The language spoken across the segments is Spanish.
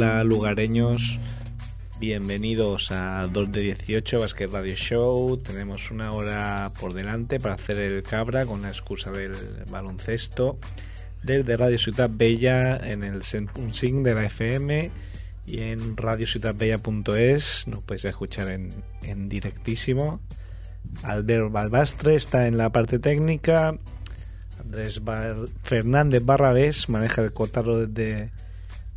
Hola, lugareños. Bienvenidos a 2 de 18 Basket Radio Show. Tenemos una hora por delante para hacer el cabra con la excusa del baloncesto. Desde Radio Ciudad Bella en el Sing de la FM y en radiociudadbella.es nos podéis escuchar en, en directísimo. Albert Balbastre está en la parte técnica. Andrés Fernández Barrabés maneja el cotarro desde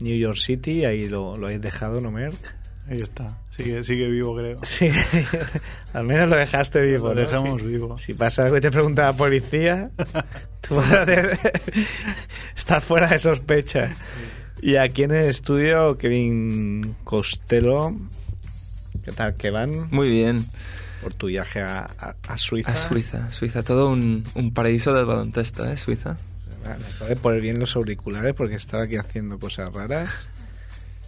New York City. Ahí lo, lo habéis dejado, ¿no, Merck? Ahí está. Sigue, sigue vivo, creo. Sí, al menos lo dejaste vivo. Lo dejamos vivo. Si pasa algo y te pregunta la policía, tú vas estar fuera de sospecha. Y aquí en el estudio, Kevin Costello. ¿Qué tal, ¿Qué van? Muy bien. Por tu viaje a, a, Suiza. A Suiza, Suiza. Todo un, un paraíso del baloncesto, ¿eh? Suiza. Me acabo de poner bien los auriculares porque estaba aquí haciendo cosas raras.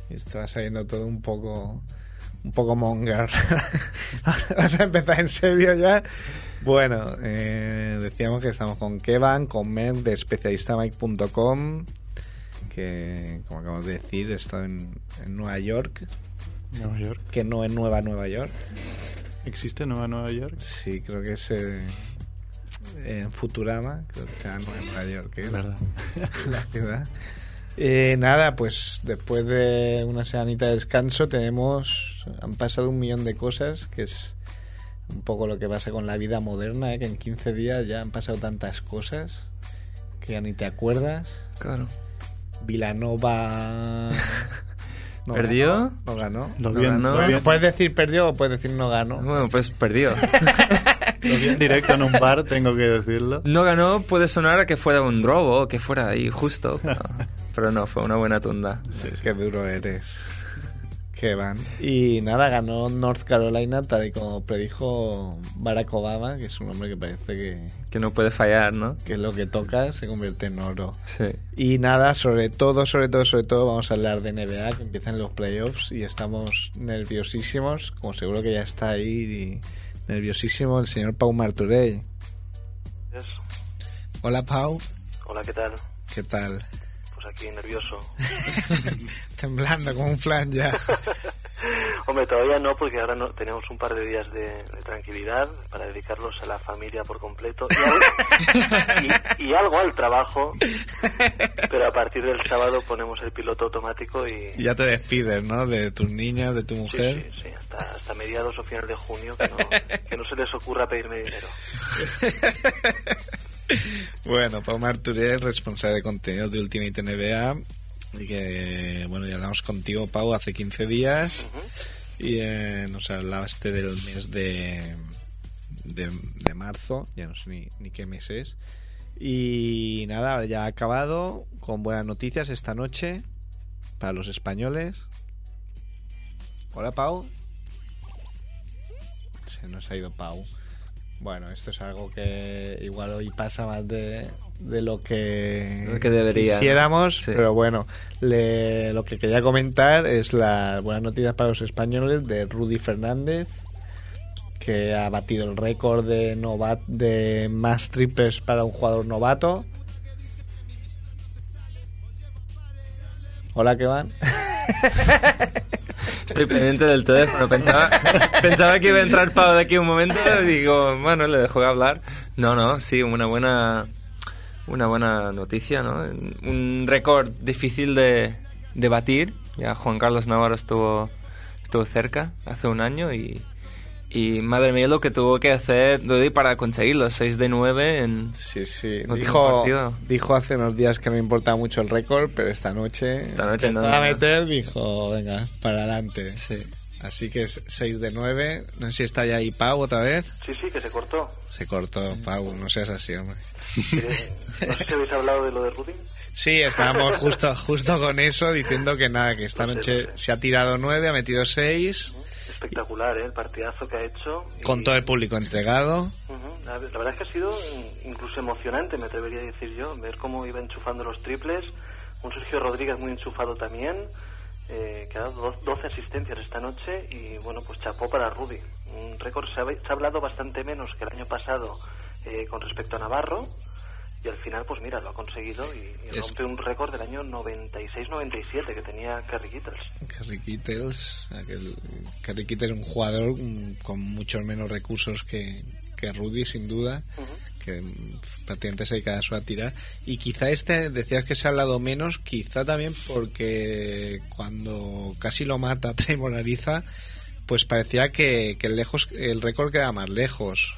Y estaba saliendo todo un poco un poco monger. Vamos a empezar en serio ya. Bueno, eh, decíamos que estamos con Kevan, con Mer de especialistamike.com, que como acabamos de decir está en, en, Nueva York. Nueva York. Que no es Nueva Nueva York. ¿Existe Nueva Nueva York? Sí, creo que es eh, en Futurama, creo que sea Nueva Nueva York. ¿eh? ¿Verdad? La ciudad. Eh, nada, pues después de una semanita de descanso tenemos, han pasado un millón de cosas, que es un poco lo que pasa con la vida moderna, ¿eh? que en 15 días ya han pasado tantas cosas que ya ni te acuerdas. Claro. Vilanova... No ¿Perdió? Ganó, no ganó. Bien, bien. Puedes decir perdió o puedes decir no ganó. Bueno, pues perdió. Lo vi en directo en un bar, tengo que decirlo. No ganó, puede sonar a que fuera un robo, que fuera ahí justo. Pero, pero no, fue una buena tunda. Sí, Qué duro eres. Que van. Y nada, ganó North Carolina tal y como predijo Barack Obama, que es un hombre que parece que, Que no puede fallar, ¿no? que lo que toca se convierte en oro. Sí. Y nada, sobre todo, sobre todo, sobre todo, vamos a hablar de NBA, que empiezan los playoffs y estamos nerviosísimos, como seguro que ya está ahí y nerviosísimo el señor Pau Marturell. Yes. Hola Pau, Hola, ¿qué tal? ¿qué tal? Pues aquí nervioso. Temblando como un flan ya. Hombre, todavía no, porque ahora no, tenemos un par de días de, de tranquilidad para dedicarlos a la familia por completo y, al- y- y algo al trabajo. Pero a partir del sábado ponemos el piloto automático y... Y ya te despides, ¿no? De tus niñas, de tu mujer. sí, sí, hasta, hasta mediados o finales de junio que no, que no se les ocurra pedirme dinero. Bueno, Pau Marturell, responsable de contenidos de Ultimate NBA. Y que, bueno, ya hablamos contigo, Pau, hace 15 días. Y eh, nos hablaste del mes de, de, de marzo, ya no sé ni, ni qué mes es. Y nada, ahora ya ha acabado con buenas noticias esta noche para los españoles. Hola, Pau. Se nos ha ido Pau. Bueno, esto es algo que igual hoy pasa más de, de lo que, Lo que debería, ¿no? quisiéramos, Sí. pero bueno, le- lo que quería comentar es las buenas noticias para los españoles de Rudy Fernández, que ha batido el récord de, novat de más triples para un jugador novato. Hola, ¿qué van? Estoy pendiente del teléfono. Pensaba, pensaba que iba a entrar Pau de aquí un momento y digo, bueno, le dejo de hablar. No, no, sí, una buena, una buena noticia, ¿no? Un récord difícil de, de batir. Ya Juan Carlos Navarro estuvo, estuvo cerca hace un año y, y madre mía lo que tuvo que hacer Rudy para conseguirlo. 6 de 9 en... Sí, sí. Dijo, partido. dijo hace unos días que no importaba mucho el récord, pero esta noche, Esta noche empezó no, a no. meter, dijo, venga, para adelante. Sí. Así que es 6 de 9. No sé si está ya ahí Pau otra vez. Sí, sí, que se cortó. Se cortó, Pau, no seas así, hombre. Eh, No sé si habéis hablado de lo de Rudy. Sí, estábamos justo, justo con eso, diciendo que nada, que esta noche se ha tirado 9, ha metido 6, Espectacular, ¿eh? El partidazo que ha hecho. Y- con todo el público entregado. Ujú, La, la verdad es que ha sido incluso emocionante, me atrevería a decir yo, ver cómo iba enchufando los triples. Un Sergio Rodríguez muy enchufado también, eh, que ha dado do- 12 asistencias esta noche y bueno, pues chapó para Rudy. Un récord, se ha, se ha hablado bastante menos que el año pasado eh, con respecto a Navarro, y al final, pues mira, lo ha conseguido y, y Es- rompe un récord del año 96-97 que tenía Kerry Kittles. Kerry Kittles, aquel, Kerry Kittles es un jugador mm, con muchos menos recursos que, que Rudy, sin duda, que mm, prácticamente se dedica a tirar. Y quizá este, decías que se ha hablado menos, quizá también porque cuando casi lo mata Trevor Ariza, pues parecía que, que lejos, el récord queda más lejos.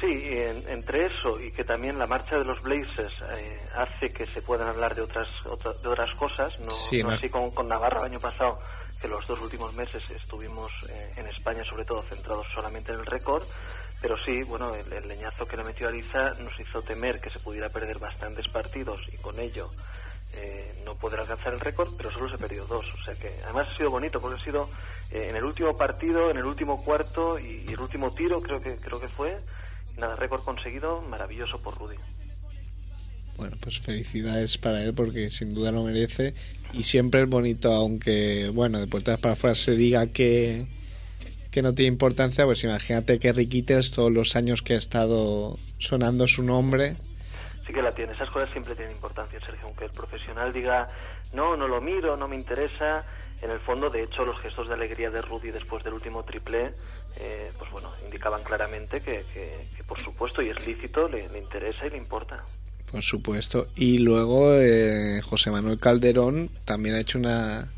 Sí, en- entre eso y que también la marcha de los Blazers eh, hace que se puedan hablar de otras otra- de otras cosas, no, Sí, no no- así con, con Navarra el año pasado, que los dos últimos meses estuvimos eh, en España sobre todo centrados solamente en el récord, pero sí, bueno, el, leñazo que le metió Ariza nos hizo temer que se pudiera perder bastantes partidos y con ello eh, no poder alcanzar el récord, pero solo se perdió dos. O sea que además ha sido bonito porque ha sido eh, en el último partido, en el último cuarto y, el último tiro, creo que creo que fue. Nada, récord conseguido, maravilloso por Rudy. Bueno, pues felicidades para él porque sin duda lo merece y siempre es bonito, aunque, bueno, de puertas para afuera se diga que, que no tiene importancia, pues imagínate que Riquites todos los años que ha estado sonando su nombre, Sí que la tiene, esas cosas siempre tienen importancia, Sergio. Aunque el profesional diga, no, no lo miro, no me interesa, en el fondo, de hecho, los gestos de alegría de Rudy después del último triple, eh, pues bueno, indicaban claramente que, que- que, por supuesto, y es lícito, le, le interesa y le importa. por supuesto. Y luego eh, José Manuel Calderón también ha hecho una,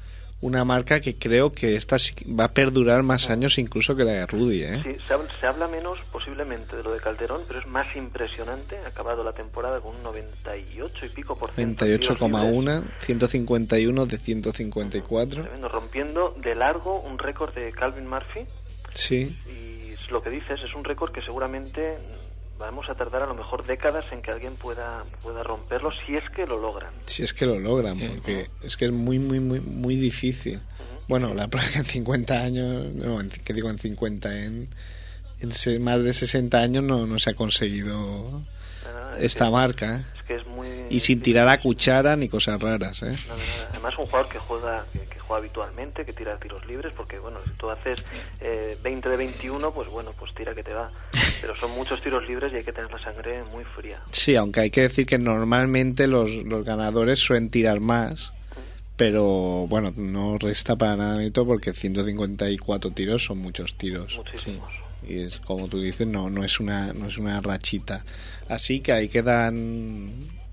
una marca que creo que esta va a perdurar más años incluso que la de Rudy, ¿eh? Sí, se habla, se habla menos posiblemente de lo de Calderón, pero es más impresionante. Ha acabado la temporada con un 98 y pico por ciento. de tiros libres. 28,1, 151 de 154. Tremendo, rompiendo de largo un récord de Calvin Murphy. Sí, Y lo que dices, es un récord que seguramente vamos a tardar a lo mejor décadas en que alguien pueda, pueda romperlo, si es que lo logran. si es que lo logran, porque es que es muy, muy, muy, muy difícil. Bueno, la que en 50 años, no, en- que digo en 50, en, en se- más de 60 años no, no se ha conseguido Esta que- marca. ¿eh? Es que es muy... Y sin tirar a cuchara ni cosas raras, ¿eh? Nada. Además, un jugador que juega, que, que juega habitualmente, que tira tiros libres, porque bueno, si tú haces eh, 20 de 21, pues bueno, pues tira que te va. Pero son muchos tiros libres y hay que tener la sangre muy fría. Sí, aunque hay que decir que normalmente los, los ganadores suelen tirar más, pero bueno, no resta para nada mérito porque 154 tiros son muchos tiros. Muchísimos. Y es como tú dices no no es una no es una rachita. Así que ahí quedan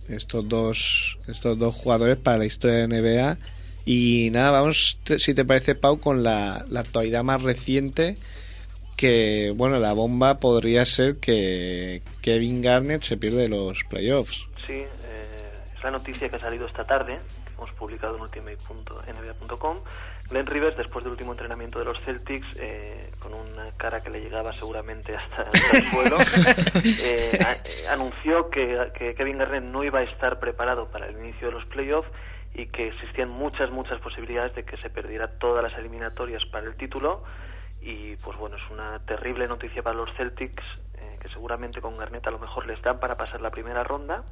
estos dos estos dos jugadores para la historia de NBA y nada vamos si te parece Pau con la, la actualidad más reciente que bueno la bomba podría ser que Kevin Garnett se pierde los playoffs. Sí, eh, es la noticia que ha salido esta tarde, hemos publicado en ultimate.nba.com. Glenn Rivers, después del último entrenamiento de los Celtics, eh, con una cara que le llegaba seguramente hasta, hasta el suelo, eh, a- eh, anunció que, que Kevin Garnett no iba a estar preparado para el inicio de los playoffs y que existían muchas, muchas posibilidades de que se perdiera todas las eliminatorias para el título. Y pues bueno, es una terrible noticia para los Celtics, eh, que seguramente con Garnett a lo mejor les dan para pasar la primera ronda,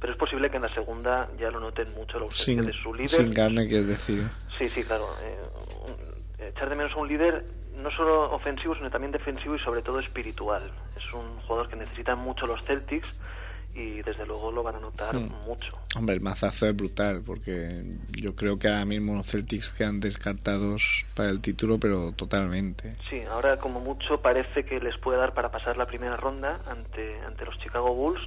pero es posible que en la segunda ya lo noten mucho la ausencia sin, de su líder. sin Garnett quieres decir Sí, sí, claro. eh, echar de menos a un líder no solo ofensivo, sino también defensivo y sobre todo espiritual. Es un jugador que necesitan mucho los Celtics y desde luego lo van a notar Hmm. mucho. Hombre, el mazazo es brutal, porque yo creo que ahora mismo los Celtics quedan descartados para el título, pero totalmente. Sí, ahora como mucho parece que les puede dar para pasar la primera ronda ante, ante los Chicago Bulls,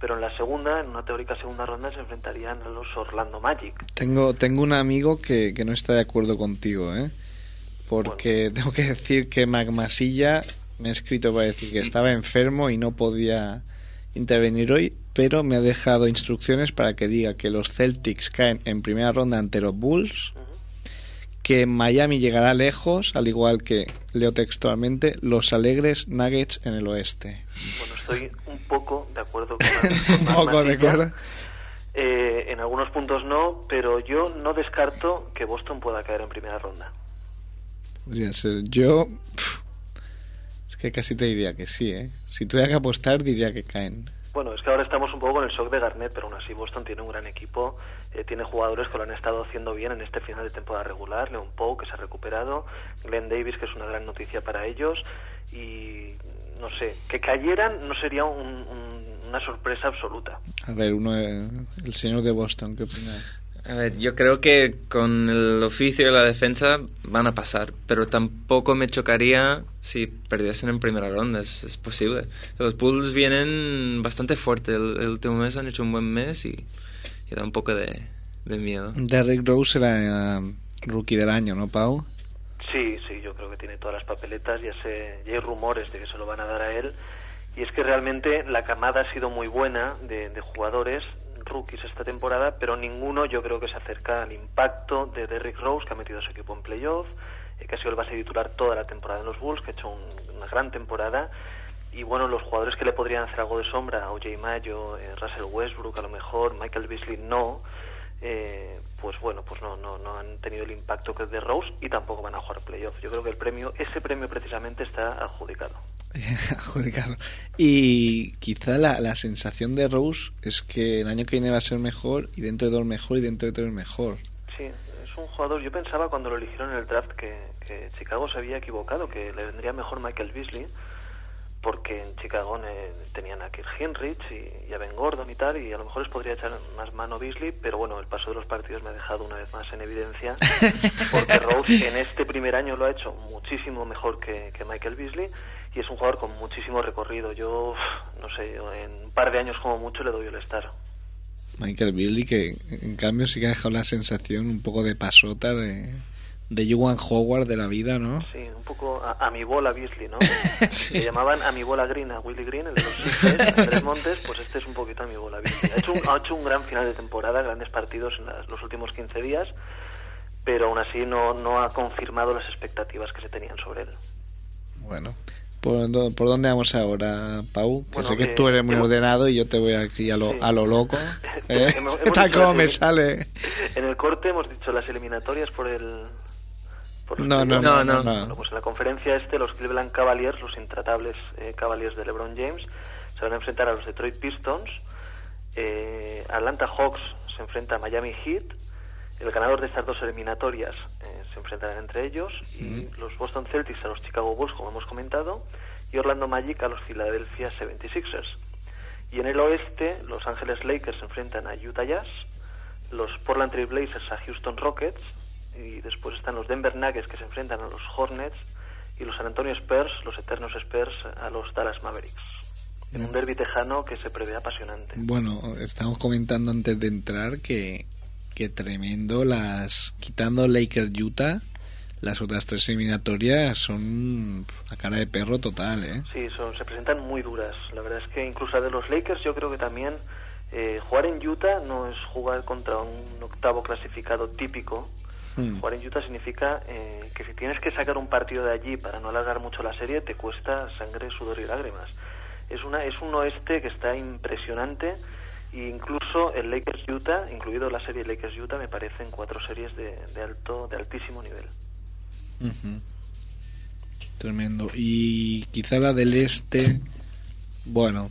pero en la segunda, en una teórica segunda ronda, se enfrentarían a los Orlando Magic. Tengo, tengo un amigo que, que no está de acuerdo contigo, ¿eh? Porque tengo que decir que Magmasilla me ha escrito para decir que estaba enfermo y no podía intervenir hoy, pero me ha dejado instrucciones para que diga que los Celtics caen en primera ronda ante los Bulls, que Miami llegará lejos, al igual que, leo textualmente, los alegres Nuggets en el oeste. Bueno, estoy un poco de acuerdo con, Un poco de acuerdo. Eh, en algunos puntos no, pero yo no descarto que Boston pueda caer en primera ronda. Podría ser. Yo. Es que casi te diría que sí, ¿eh? Si tuviera que apostar, diría que caen. Bueno, es que ahora estamos un poco con el shock de Garnett, pero aún así Boston tiene un gran equipo, eh, tiene jugadores que lo han estado haciendo bien en este final de temporada regular, Leon Poe que se ha recuperado, Glenn Davis que es una gran noticia para ellos y no sé, que cayeran no sería un- un- una sorpresa absoluta. A ver, uno, el señor de Boston, ¿qué opina? A ver, yo creo que con el oficio y la defensa van a pasar, pero tampoco me chocaría si perdiesen en primera ronda, es, es posible. Los Bulls vienen bastante fuerte, el, el último mes han hecho un buen mes y, y da un poco de, de miedo. Derrick Rose era eh, rookie del año, ¿no, Pau? Sí, sí, yo creo que tiene todas las papeletas, ya, sé, ya hay rumores de que se lo van a dar a él. Y es que realmente la camada ha sido muy buena de, de jugadores rookies esta temporada, pero ninguno yo creo que se acerca al impacto de Derrick Rose, que ha metido a su equipo en playoff, eh, que ha sido el base titular toda la temporada en los Bulls, que ha hecho un- una gran temporada. Y bueno, los jugadores que le podrían hacer algo de sombra, OJ Mayo, eh, Russell Westbrook a lo mejor, Michael Beasley no, eh, pues bueno, pues no, no, no han tenido el impacto que es de Rose y tampoco van a jugar playoff. Yo creo que el premio, ese premio precisamente está adjudicado. Adjudicado. Y quizá la, la sensación de Rose es que el año que viene va a ser mejor y dentro de dos mejor y dentro de tres mejor. Sí, es un jugador, yo pensaba cuando lo eligieron en el draft que, que Chicago se había equivocado, que le vendría mejor Michael Beasley, porque en Chicago eh, tenían a Kirk Hinrich y, y a Ben Gordon y tal, y a lo mejor les podría echar más mano Beasley, pero bueno, el paso de los partidos me ha dejado una vez más en evidencia, porque Rose en este primer año lo ha hecho muchísimo mejor que, que Michael Beasley, y es un jugador con muchísimo recorrido. Yo, no sé, en un par de años como mucho le doy el estar. Michael Beasley que en cambio sí que ha dejado la sensación un poco de pasota de, de Juwan Howard de la vida, ¿no? Sí, un poco a, a mi bola Beasley, ¿no? Sí. Le llamaban a mi bola Green a Willy Green, el de los Sixers, Andrés Montes, pues este es un poquito a mi bola Beasley. Ha hecho un, ha hecho un gran final de temporada, grandes partidos en las- los últimos 15 días, pero aún así no, no ha confirmado las expectativas que se tenían sobre él. Bueno. ¿Por, por dónde vamos ahora, Pau? Que Bueno, sé que eh, tú eres muy yo- ordenado y yo te voy aquí a lo, Sí. a lo loco. ¿eh? hemos- hemos Tal dicho como me sale. En el corte hemos dicho las eliminatorias por el... por No, no, no, No, no. no. Bueno, pues en la conferencia este, los Cleveland Cavaliers, los intratables eh, Cavaliers de LeBron James, se van a enfrentar a los Detroit Pistons. Eh, Atlanta Hawks se enfrenta a Miami Heat. El ganador de estas dos eliminatorias eh, enfrentarán entre ellos. Y los Boston Celtics a los Chicago Bulls, como hemos comentado. Y Orlando Magic a los Philadelphia 76ers. Y en el oeste, Los Ángeles Lakers se enfrentan a Utah Jazz. Los Portland Trail Blazers a Houston Rockets y después están los Denver Nuggets que se enfrentan a los Hornets y los San Antonio Spurs, los eternos Spurs, a los Dallas Mavericks. En un derby tejano que se prevé apasionante. Bueno, estamos comentando antes de entrar que, que tremendo las quitando Lakers Utah, las otras tres eliminatorias son a cara de perro total, ¿eh? Sí, son, se presentan muy duras. La verdad es que incluso de los Lakers yo creo que también eh, jugar en Utah no es jugar contra un octavo clasificado típico. Hmm. Jugar en Utah significa eh, que si tienes que sacar un partido de allí para no alargar mucho la serie, te cuesta sangre, sudor y lágrimas. Es, una, es un oeste que está impresionante e incluso el Lakers Utah, incluido la serie Lakers Utah, me parecen cuatro series de, de alto, de altísimo nivel. Tremendo. Y quizá la del este, bueno,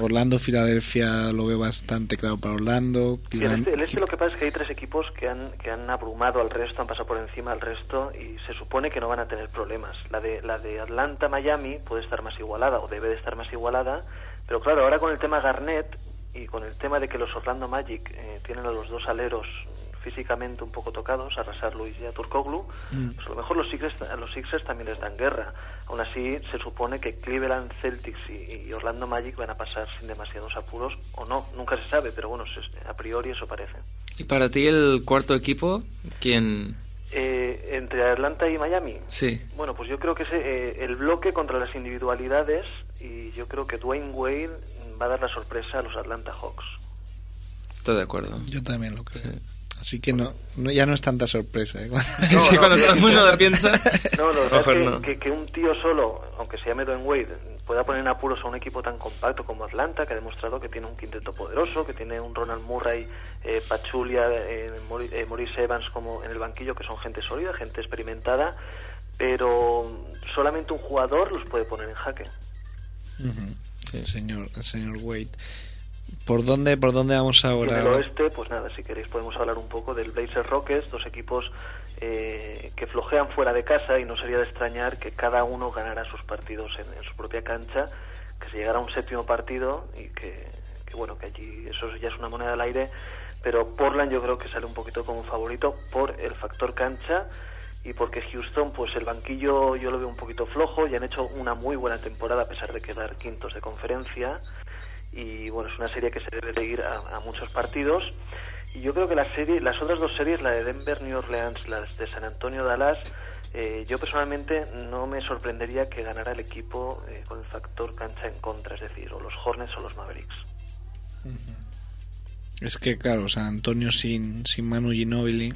Orlando, Filadelfia lo veo bastante claro para Orlando. Sí, el, este, el este lo que pasa es que hay tres equipos que han, que han abrumado al resto, han pasado por encima al resto y se supone que no van a tener problemas. La de, la de Atlanta-Miami puede estar más igualada o debe de estar más igualada, pero claro, ahora con el tema Garnett y con el tema de que los Orlando Magic eh, tienen a los dos aleros físicamente un poco tocados, a Rasar Luis y a Turkoglu, Mm. pues a lo mejor los Sixers, a los Sixers también les dan guerra. Aún así, se supone que Cleveland Celtics y, y Orlando Magic van a pasar sin demasiados apuros, o no, nunca se sabe, pero bueno, se- a priori eso parece. ¿Y para ti el cuarto equipo? ¿Quién? Eh, entre Atlanta y Miami. Sí. Bueno, pues yo creo que es eh, el bloque contra las individualidades y yo creo que Dwayne Wade va a dar la sorpresa a los Atlanta Hawks. Estoy de acuerdo. Yo también lo creo. Sí. Así que no, no, ya no es tanta sorpresa. ¿eh? sí, no, cuando que- todo el mundo lo piensa. No, es que, no. que, que un tío solo, aunque se llame Dwayne Wade, pueda poner en apuros a un equipo tan compacto como Atlanta, que ha demostrado que tiene un quinteto poderoso, que tiene un Ronald Murray, eh, Pachulia, eh, Mori- eh, Maurice Evans como en el banquillo, que son gente sólida, gente experimentada, pero solamente un jugador los puede poner en jaque. Ujú. Sí. el, señor, el señor Wade. ¿Por dónde, ¿Por dónde vamos ahora? En el oeste, pues nada, si queréis podemos hablar un poco del Blazers Rockets, dos equipos eh, que flojean fuera de casa y no sería de extrañar que cada uno ganara sus partidos en, en, su propia cancha, que se llegara a un séptimo partido y que, que, bueno, que allí eso ya es una moneda al aire, pero Portland yo creo que sale un poquito como favorito por el factor cancha y porque Houston, pues el banquillo yo lo veo un poquito flojo, y han hecho una muy buena temporada a pesar de quedar quintos de conferencia y bueno, es una serie que se debe de ir a, muchos partidos. Y yo creo que la serie, las otras dos series, la de Denver, New Orleans, las de San Antonio, Dallas, eh, yo personalmente no me sorprendería que ganara el equipo eh, con el factor cancha en contra, es decir, o los Hornets o los Mavericks. Es que claro, San Antonio sin, sin Manu Ginobili.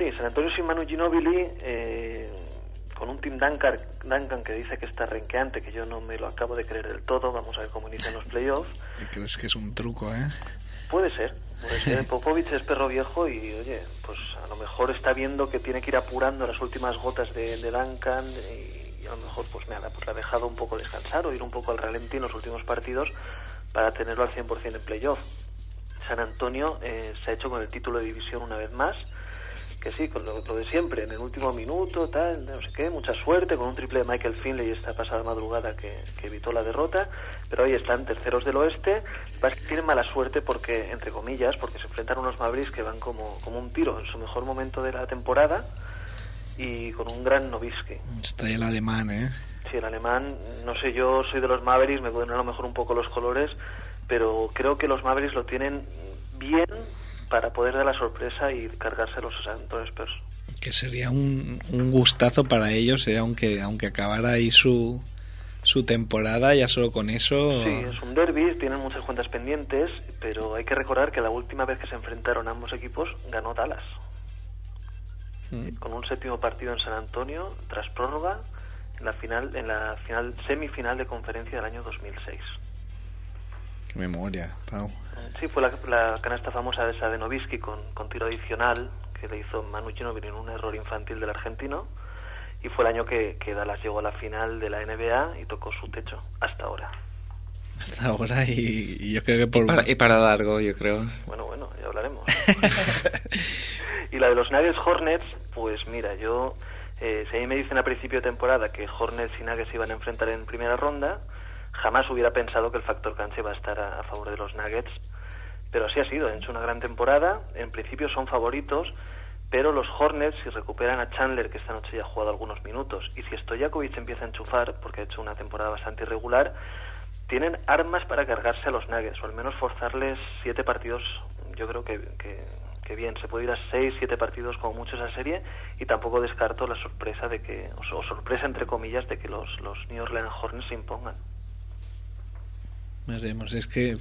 Sí, San Antonio sin Manu Ginobili, eh, con un Team Duncan, Duncan que dice que está renqueante, que yo no me lo acabo de creer del todo. Vamos a ver cómo inician los playoffs. ¿Crees que es un truco, eh? Puede ser, puede ser. Popovich es perro viejo y, oye, pues a lo mejor está viendo que tiene que ir apurando las últimas gotas de, de Duncan y, y, a lo mejor pues nada, pues le ha dejado un poco descansar o ir un poco al ralentí en los últimos partidos para tenerlo al 100% en playoff. San Antonio eh, se ha hecho con el título de división una vez más que sí, con lo, lo, de siempre, en el último minuto, tal, no sé qué, mucha suerte, con un triple de Michael Finley esta pasada madrugada que, que evitó la derrota, pero ahí están terceros del oeste, va tienen mala suerte porque, entre comillas, porque se enfrentaron unos Mavericks que van como, como un tiro en su mejor momento de la temporada y con un gran Novisky. Está el alemán, ¿eh? Sí, el alemán, no sé, yo soy de los Mavericks, me pueden a lo mejor un poco los colores, pero creo que los Mavericks lo tienen bien para poder dar la sorpresa y cargárselos a San Antonio Spurs. Que sería un, un gustazo para ellos, ¿eh? aunque aunque acabara ahí su su temporada, ya solo con eso. Sí, es un derby, tienen muchas cuentas pendientes, pero hay que recordar que la última vez que se enfrentaron ambos equipos ganó Dallas. Mm. Con un séptimo partido en San Antonio, tras prórroga, en la final, en la final semifinal de conferencia del año 2006. Qué memoria, Pau. Sí, fue la, la canasta famosa esa de Novisky con, con, tiro adicional que le hizo Manu Ginobili en un error infantil del argentino y fue el año que, que Dallas llegó a la final de la NBA y tocó su techo hasta ahora. Hasta ahora y, y yo creo que por... Y para, y para, largo, yo creo. Bueno, bueno, ya hablaremos. y la de los Nuggets Hornets, pues mira, yo... Eh, si a mí me dicen a principio de temporada que Hornets y Nuggets se iban a enfrentar en primera ronda, jamás hubiera pensado que el factor cancha iba a estar a, favor de los Nuggets, pero así ha sido, han hecho una gran temporada, en principio son favoritos, pero los Hornets, si recuperan a Chandler, que esta noche ya ha jugado algunos minutos, y si Stojakovic empieza a enchufar, porque ha hecho una temporada bastante irregular, tienen armas para cargarse a los Nuggets, o al menos forzarles siete partidos, yo creo que, que, que bien, se puede ir a seis, siete partidos como mucho esa serie, y tampoco descarto la sorpresa de que, o sorpresa entre comillas, de que los, los New Orleans Hornets se impongan. Veremos, es que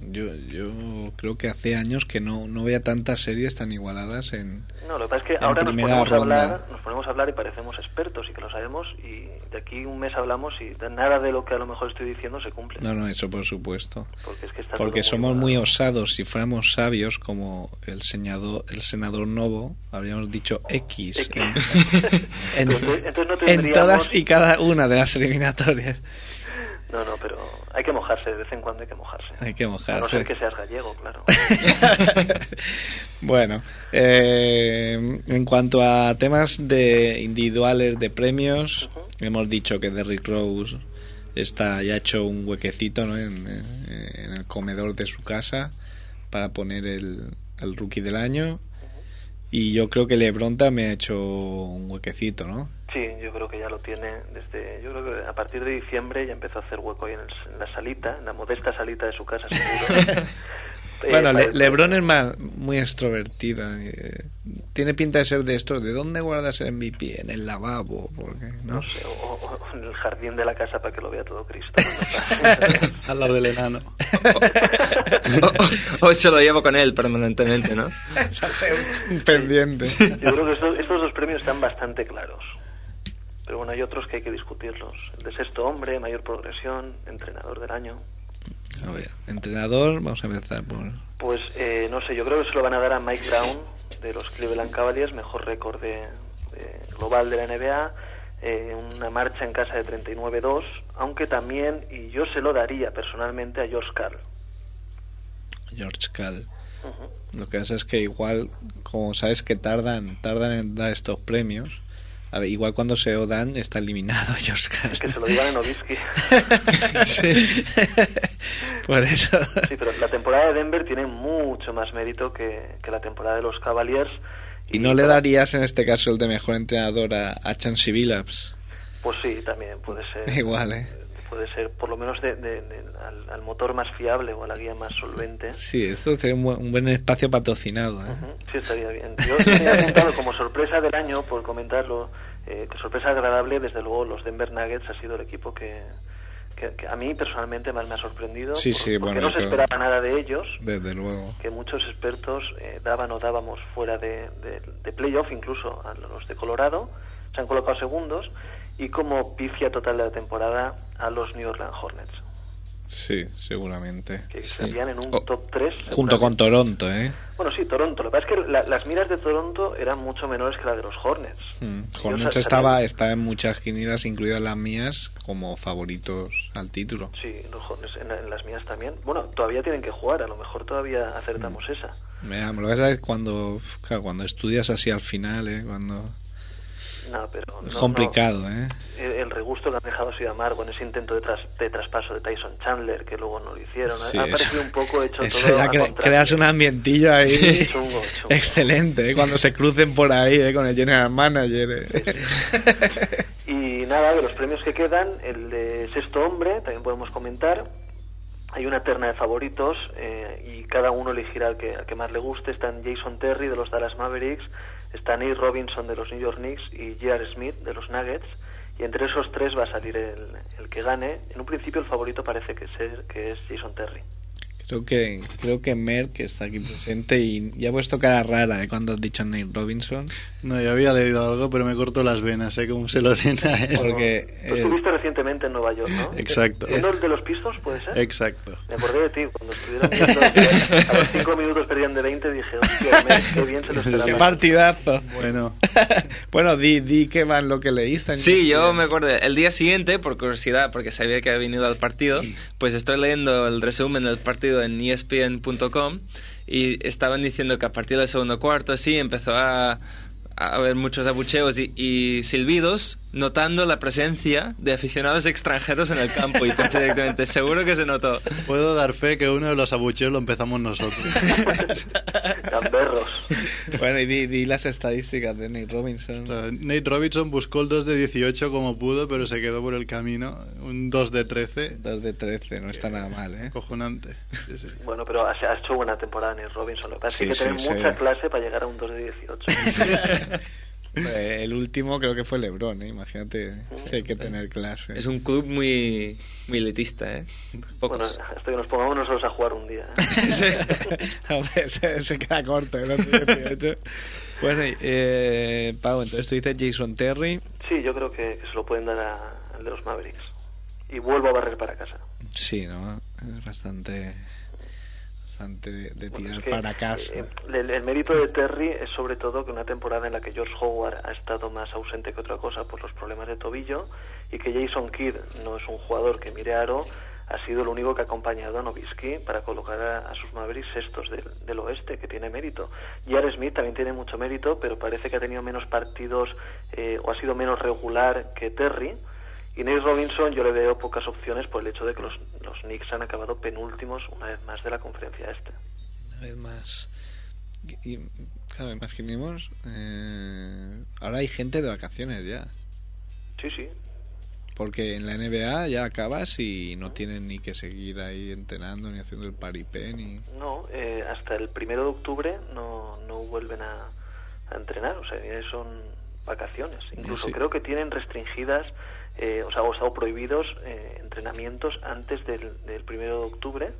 yo, yo creo que hace años que no, no veía tantas series tan igualadas en. No, lo que pasa es que ahora nos ponemos, a hablar, nos ponemos a hablar y parecemos expertos y que lo sabemos, y de aquí un mes hablamos y nada de lo que a lo mejor estoy diciendo se cumple. No, no, eso por supuesto. Porque, es que está Porque somos muy, muy osados. Si fuéramos sabios, como el, senador, el senador Novo, habríamos dicho X. X. En, en, entonces, entonces no en todas y cada una de las eliminatorias. No, no, pero hay que mojarse, de vez en cuando hay que mojarse. Hay que mojarse. A no ser que seas gallego, claro. bueno, eh, en cuanto a temas de individuales de premios, uh -huh. hemos dicho que Derrick Rose está ya hecho un huequecito ¿no? en, en, el comedor de su casa para poner el, el rookie del año. Y yo creo que LeBron también ha hecho un huequecito, ¿no? Sí, yo creo que ya lo tiene desde. Yo creo que a partir de diciembre ya empezó a hacer hueco ahí en, el, en la salita, en la modesta salita de su casa, seguro. bueno, Le, Lebron es más, muy extrovertido. Eh, tiene pinta de ser de esto. ¿De dónde guardas el MVP? En el lavabo, porque no, no sé, o, o, en el jardín de la casa para que lo vea todo Cristo. Al lado del enano. o, o, se lo llevo con él permanentemente, ¿no? un pendiente. Yo creo que estos, estos dos premios están bastante claros pero bueno, hay otros que hay que discutirlos. El de sexto hombre, mayor progresión, entrenador del año. A ver, entrenador, vamos a empezar por... Pues eh, no sé, yo creo que se lo van a dar a Mike Brown de los Cleveland Cavaliers, mejor récord de, de, global de la NBA, eh, una marcha en casa de 39-2, aunque también, y yo se lo daría personalmente a George Carl, George. Ujú. Lo que pasa es que igual, como sabes que tardan, tardan en dar estos premios, a ver, igual cuando se lo dan está eliminado George Cal. Que se lo digan en Nowitzki. sí. Por eso. Sí, pero la temporada de Denver tiene mucho más mérito que, que la temporada de los Cavaliers. ¿Y no le darías en este caso el de mejor entrenador a, a Chansey Billups? Pues sí, también puede ser. Igual, ¿eh? Puede ser, por lo menos, de, de- de- al, al motor más fiable o a la guía más solvente. Sí, esto sería un buen, un buen espacio patrocinado. ¿eh? Sí, estaría bien. Yo tenía apuntado como sorpresa del año, por comentarlo, eh, que sorpresa agradable, desde luego, los Denver Nuggets ha sido el equipo que, que, que a mí personalmente más me ha sorprendido. Sí, por- sí, porque bueno, no se esperaba nada de ellos. Desde luego. que muchos expertos eh, daban o dábamos fuera de, de, de playoff, incluso a los de Colorado, se han colocado segundos, y como pifia total de la temporada a los New Orleans Hornets, Sí, seguramente. que Sí. estarían en un Oh, top 3. Junto con Toronto, ¿eh? Bueno, sí, Toronto. Lo que pasa es que la- las miras de Toronto eran mucho menores que las de los Hornets. Mm. Hornets estaba, salían- está en muchas quinielas, incluidas las mías, como favoritos al título. Sí, los Hornets en, en las mías también. Bueno, todavía tienen que jugar, a lo mejor todavía Mm. acertamos esa. Mira, lo que pasa es cuando, claro, cuando estudias así al final, ¿eh? Cuando... No, pero Es no- complicado, ¿eh? El, el regusto que han dejado ha sido amargo en ese intento de, tras- de traspaso de Tyson Chandler, que luego no lo hicieron. Sí, ha parecido un poco hecho Eso todo cre- creas un ambientillo ahí Sí, chungo, chungo. excelente, ¿eh? Cuando se crucen por ahí, ¿eh? Con el general manager. ¿eh? Y nada, de los premios que quedan, el de sexto hombre, también podemos comentar. Hay una terna de favoritos eh, y cada uno elegirá al que, al que más le guste. Están Jason Terry de los Dallas Mavericks, Nate Robinson de los New York Knicks y J.R. Smith de los Nuggets. Y entre esos tres va a salir el, el que gane. En un principio el favorito parece que, ser, que es Jason Terry. Creo que creo que Merck está aquí presente y ya ha puesto cara rara ¿eh? cuando has dicho Nate Robinson. No, yo había leído algo, pero me corto las venas, ¿eh? Como se lo den a él. Porque, Tú eh, estuviste recientemente en Nueva York, ¿no? Exacto. ¿Siendo el de los Pistons, puede ser? Exacto. Me acordé de ti, cuando estuvieron viendo que a los 5 minutos perdían de 20, dije, hostia, qué bien se lo ¡Qué esperaban. partidazo! Bueno. bueno, di, di qué más lo que leíste. Sí, yo me acuerdo. El día siguiente, por curiosidad, porque sabía que había venido al partido, pues estoy leyendo el resumen del partido en ESPN.com y estaban diciendo que a partir del segundo cuarto, sí, empezó a, haber muchos abucheos y silbidos, notando la presencia de aficionados extranjeros en el campo. Y pensé directamente, seguro que se notó. Puedo dar fe que uno de los abucheos lo empezamos nosotros. Gamberros. Bueno, y di, di las estadísticas de Nate Robinson. O sea, Nate Robinson buscó el 2 de 18 como pudo, pero se quedó por el camino. Un 2 de 13. 2 de 13, no está nada mal, ¿eh? Cojonante. Sí, sí. Bueno, pero ha, hecho buena temporada el Robinson. Lo que pasa es que Sí, que tener sí, mucha sí. clase para llegar a un 2 de 18. Eh, El último creo que fue LeBron, ¿eh? Imagínate si hay que tener clase. Es un club muy, muy elitista, ¿eh? Pocos. Bueno, hasta que nos pongamos nosotros a jugar un día. ¿eh? Hombre, se, se queda corto otro 18. Bueno, eh, Pau, entonces tú dices Jason Terry. Sí, yo creo que, que se lo pueden dar a- al de los Mavericks. Y vuelvo a barrer para casa. Sí, ¿no? Es bastante, de, de Bueno, tirar es que, para casa. eh, el, el mérito de Terry es sobre todo que una temporada en la que George Howard ha estado más ausente que otra cosa por los problemas de tobillo y que Jason Kidd no es un jugador que mire aro, ha sido el único que ha acompañado a Nowitzki para colocar a, a sus Mavericks sextos del, del oeste, que tiene mérito. J.R. Smith también tiene mucho mérito, pero parece que ha tenido menos partidos eh, o ha sido menos regular que Terry. Y Nate Robinson yo le veo pocas opciones por el hecho de que los, los Knicks han acabado penúltimos una vez más de la conferencia este. Una vez más. Y, claro, imaginemos. eh, ahora hay gente de vacaciones ya. Sí, sí. Porque en la NBA ya acabas y no tienen ni que seguir ahí entrenando ni haciendo el paripé ni. No, eh, hasta el primero de octubre no, no vuelven a, a entrenar, o sea, son vacaciones. Incluso Sí. creo que tienen restringidas, eh, o sea, o estado prohibidos eh, entrenamientos antes del, del primero de octubre.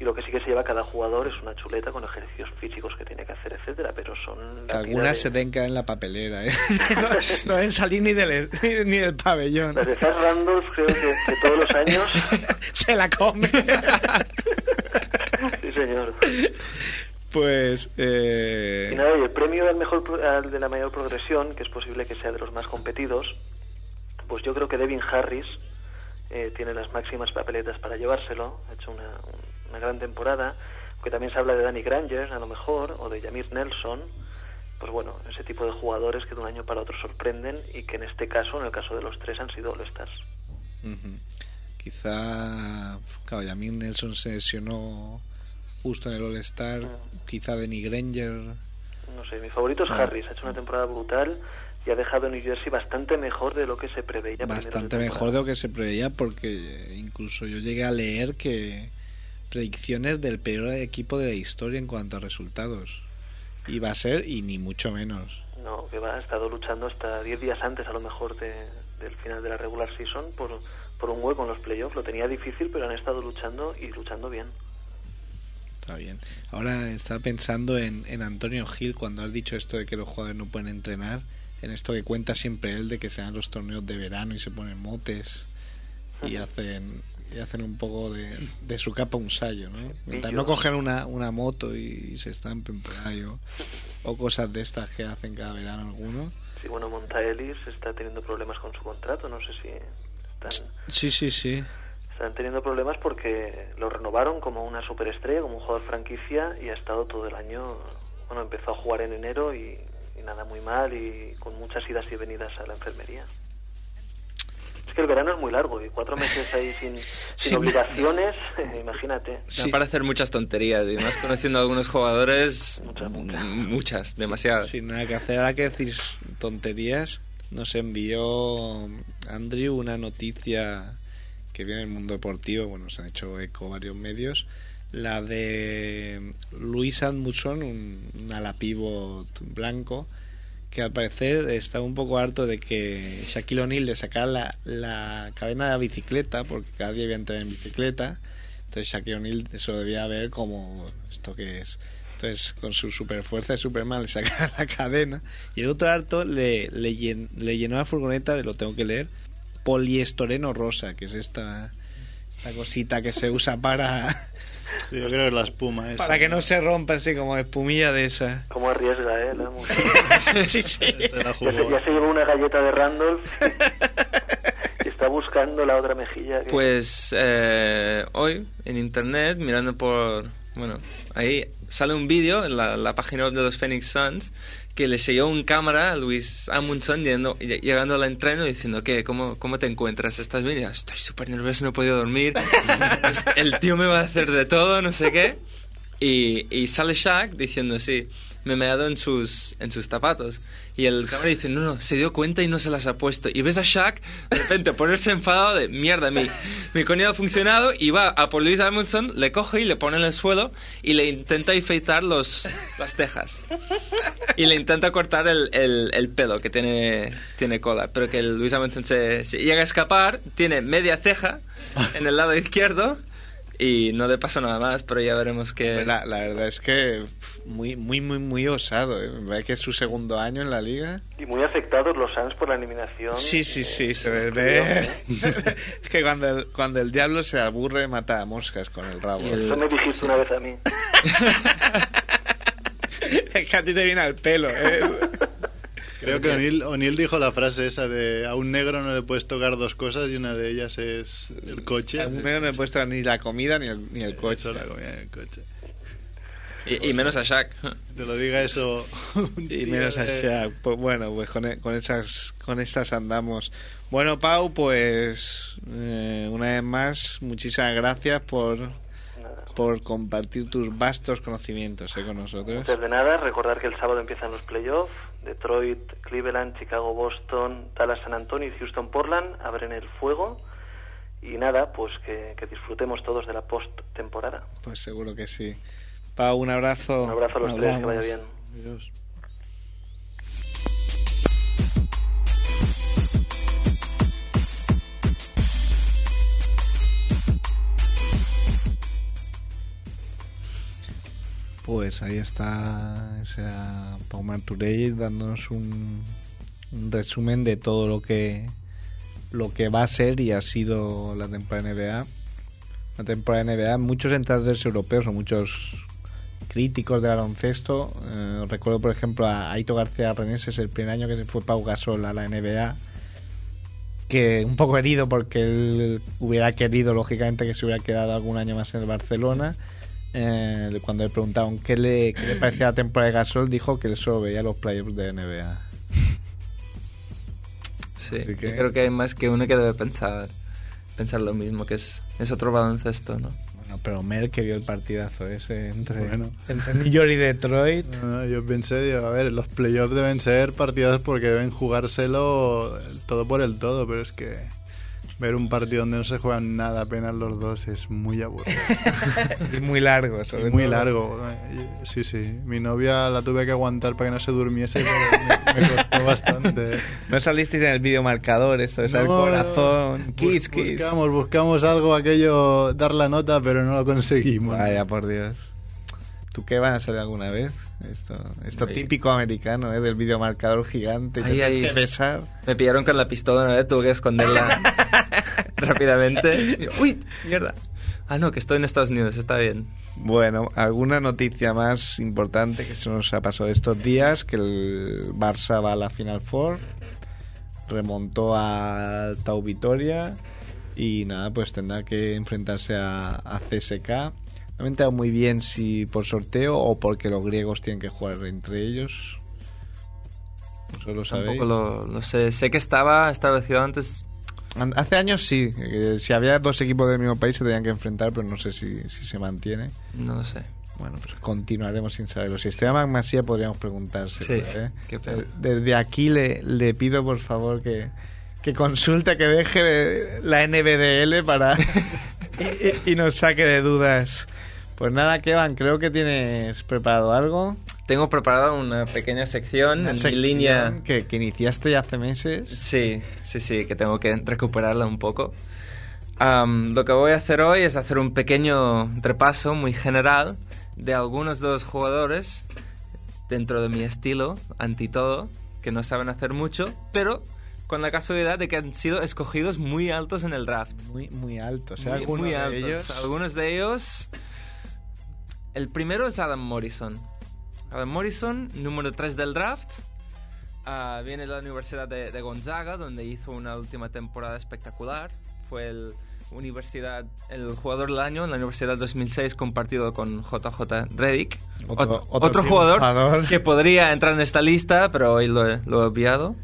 Y lo que sí que se lleva cada jugador es una chuleta con ejercicios físicos que tiene que hacer, etcétera, pero son algunas se de- den que en la papelera, ¿eh? no, no deben salir ni del, ni, del pabellón. Las de Zach Randolph creo que, que todos los años se la come. sí señor pues. Eh... Y nada, y el premio al mejor al de la mayor progresión, que es posible que sea de los más competidos, pues yo creo que Devin Harris eh, tiene las máximas papeletas para llevárselo, ha hecho una, una gran temporada. que también se habla de Danny Granger, a lo mejor, o de Yamir Nelson, pues bueno, ese tipo de jugadores que de un año para otro sorprenden y que en este caso, en el caso de los tres, han sido All-Stars. Quizá, claro, Yamir Nelson se lesionó justo en el All-Star, Mm. quizá Denny Granger. No sé, mi favorito es Ah. Harris, ha hecho una temporada brutal y ha dejado New Jersey bastante mejor de lo que se preveía. Bastante mejor de lo que se preveía porque incluso yo llegué a leer que predicciones del peor equipo de la historia en cuanto a resultados. Iba a ser y ni mucho menos. No, que va, ha estado luchando hasta 10 días antes a lo mejor de, del final de la regular season por, por un hueco en los playoffs. Lo tenía difícil, pero han estado luchando y luchando bien. Está bien. Ahora estaba pensando en, en Antonio Gil cuando has dicho esto de que los jugadores no pueden entrenar. En esto que cuenta siempre él de que se dan los torneos de verano y se ponen motes y hacen y hacen un poco de, de su capa un sallo, ¿no? Mientras no cogen una, una moto y, se estampen por ahí o, o cosas de estas que hacen cada verano algunos. Sí, bueno, Montaelis está teniendo problemas con su contrato. No sé si están, Sí, sí, sí. están teniendo problemas porque lo renovaron como una superestrella, como un jugador franquicia y ha estado todo el año. Bueno, empezó a jugar en enero y, y nada muy mal y con muchas idas y venidas a la enfermería. Es que el verano es muy largo y cuatro meses ahí sin, sin Sí. obligaciones, imagínate. Me para hacer muchas tonterías y más conociendo a algunos jugadores, Muchas, muchas. muchas, demasiadas. Sin nada que hacer, ahora que decís tonterías, nos envió Andrew una noticia que viene del mundo deportivo, bueno, se han hecho eco varios medios, la de Luis Admuson, un, un ala pivot blanco, que al parecer está un poco harto de que Shaquille O'Neal le sacara la, la cadena de la bicicleta, porque cada día iba a en bicicleta, entonces Shaquille O'Neal eso debía ver como esto que es. Entonces con su super fuerza de Superman le saca la cadena y el otro harto le, le, le llenó la furgoneta, de lo tengo que leer, poliestoreno rosa, que es esta, esta cosita que se usa para, Sí, yo creo que la espuma esa. para que no se rompa así como espumilla de esa. ¿Cómo arriesga, eh? La mujer? sí, sí. La Ya se, ya se llevó una galleta de Randolph y está buscando la otra mejilla. que- Pues eh, hoy en internet, mirando por... Bueno, ahí sale un vídeo en la, la página web de los Phoenix Suns que le siguió un cámara a Luis ll- llegando al entreno diciendo ¿qué? ¿Cómo, ¿Cómo te encuentras? ¿Estás bien? Y yo, Estoy súper nervioso, no he podido dormir. El tío me va a hacer de todo, no sé qué. Y, y sale Shaq diciendo, sí, me he meado en sus, en sus zapatos. Y el cámara dice, no, no, se dio cuenta y no se las ha puesto. Y ves a Shaq de repente ponerse enfadado de, mierda, mi, mi coño ha funcionado. Y va a por Luis Amundsen, le coge y le pone en el suelo y le intenta afeitar los, las cejas. Y le intenta cortar el, el, el pelo que tiene, tiene cola. Pero que Luis Amundsen se, se llega a escapar, tiene media ceja en el lado izquierdo. Y no le pasa nada más, pero ya veremos que... La, la verdad es que muy, muy, muy, muy osado. ¿eh? Me parece que es su segundo año en la liga. Y muy afectados los Suns por la eliminación. Sí, sí, sí, Eh, se ve. ¿eh? es que cuando el, cuando el diablo se aburre, mata a moscas con el rabo. El- Eso me dijiste Sí. una vez a mí. es que a ti te viene al pelo, ¿eh? Creo que O'Neill, dijo la frase esa de a un negro no le puedes tocar dos cosas y una de ellas es el coche. A un negro no he puesto ni la comida ni el, ni el coche. Eso la comida en el coche. Y, y menos a Shaq. Te lo diga eso. un Y menos a Shaq. Pues bueno, pues con, con esas con estas andamos. Bueno, Pau, pues eh, una vez más, muchísimas gracias por, por compartir tus vastos conocimientos eh, con nosotros. Antes de nada, recordar que el sábado empiezan los playoffs. Detroit, Cleveland, Chicago, Boston, Dallas, San Antonio y Houston, Portland abren el fuego. Y nada, pues que, que disfrutemos todos de la post-temporada. Pues seguro que sí. Pau, un abrazo. Un abrazo a los tres, que vaya bien. Adiós. Pues ahí está esa Pau Marturell dándonos un, un resumen de todo lo que lo que va a ser y ha sido la temporada NBA. La temporada NBA, muchos entrenadores europeos o muchos críticos de baloncesto, eh, recuerdo por ejemplo a Aito García Renés, es el primer año que se fue Pau Gasol a la NBA, que un poco herido porque él hubiera querido lógicamente que se hubiera quedado algún año más en el Barcelona eh, cuando le preguntaron qué le, qué le parecía la temporada de Gasol, dijo que él solo veía los playoffs de NBA. Sí, Así que- yo creo que hay más que uno que debe pensar, pensar lo mismo, que es, es otro baloncesto, ¿no? Bueno, pero Mer que vio el partidazo ese entre, Bueno. entre New York y Detroit. No, no, yo pensé, digo, a ver, los playoffs deben ser partidos porque deben jugárselo el todo por el todo, pero es que ver un partido donde no se juegan nada apenas los dos es muy aburrido. y muy largo, sobre y muy todo. largo. Sí, sí. Mi novia la tuve que aguantar para que no se durmiese, pero me, me costó bastante. No salisteis en el vídeo marcador, esto es el No, corazón. bus- Kiss, kiss. Buscamos, buscamos algo, aquello, dar la nota, pero no lo conseguimos. Vaya, por Dios. ¿Tú qué van a salir alguna vez? Esto, esto Sí. típico americano, ¿eh? Del vídeo marcador gigante. Ahí, que ahí. que besar. Me pillaron con la pistola vez, tuve que esconderla rápidamente. ¡Uy! ¡Mierda! Ah, no, que estoy en Estados Unidos, está bien. Bueno, alguna noticia más importante que se nos ha pasado estos días, que el Barça va a la Final Four, remontó a Tau Vitoria y nada, pues tendrá que enfrentarse a, a CSK. No me he enterado muy bien si por sorteo o porque los griegos tienen que jugar entre ellos. ¿Eso lo sabéis? Tampoco lo, lo sé. Sé que estaba establecido antes. An- Hace años sí, si había dos equipos del mismo país se tenían que enfrentar, pero no sé si, si se mantiene. No lo sé. Bueno, pues continuaremos sin saberlo. Si Esteban Masía podríamos preguntarse. Sí, ¿eh? qué pena. Desde aquí le, le pido por favor que, que consulte, que deje la NBDL para y- y nos saque de dudas. Pues nada, Kevan, creo que tienes preparado algo. Tengo preparada una pequeña sección Una en sección mi línea. que, que iniciaste ya hace meses. Sí, sí, sí, que tengo que recuperarla un poco. Lo que voy a hacer hoy es hacer un pequeño repaso muy general de algunos de los jugadores dentro de mi estilo, anti todo, que no saben hacer mucho, pero con la casualidad de que han sido escogidos muy altos en el draft. Muy, muy alto. O sea, muy, alguno muy de altos. ellos. Algunos de ellos. El primero es Adam Morrison. Adam Morrison, número 3 del draft. Ah, viene de la Universidad de, de Gonzaga, donde hizo una última temporada espectacular. Fue el, universidad, el jugador del año en la Universidad 2006, compartido con JJ Redick. Otro- Ot- otro otro jugador que podría entrar en esta lista, pero hoy lo, he- lo he obviado.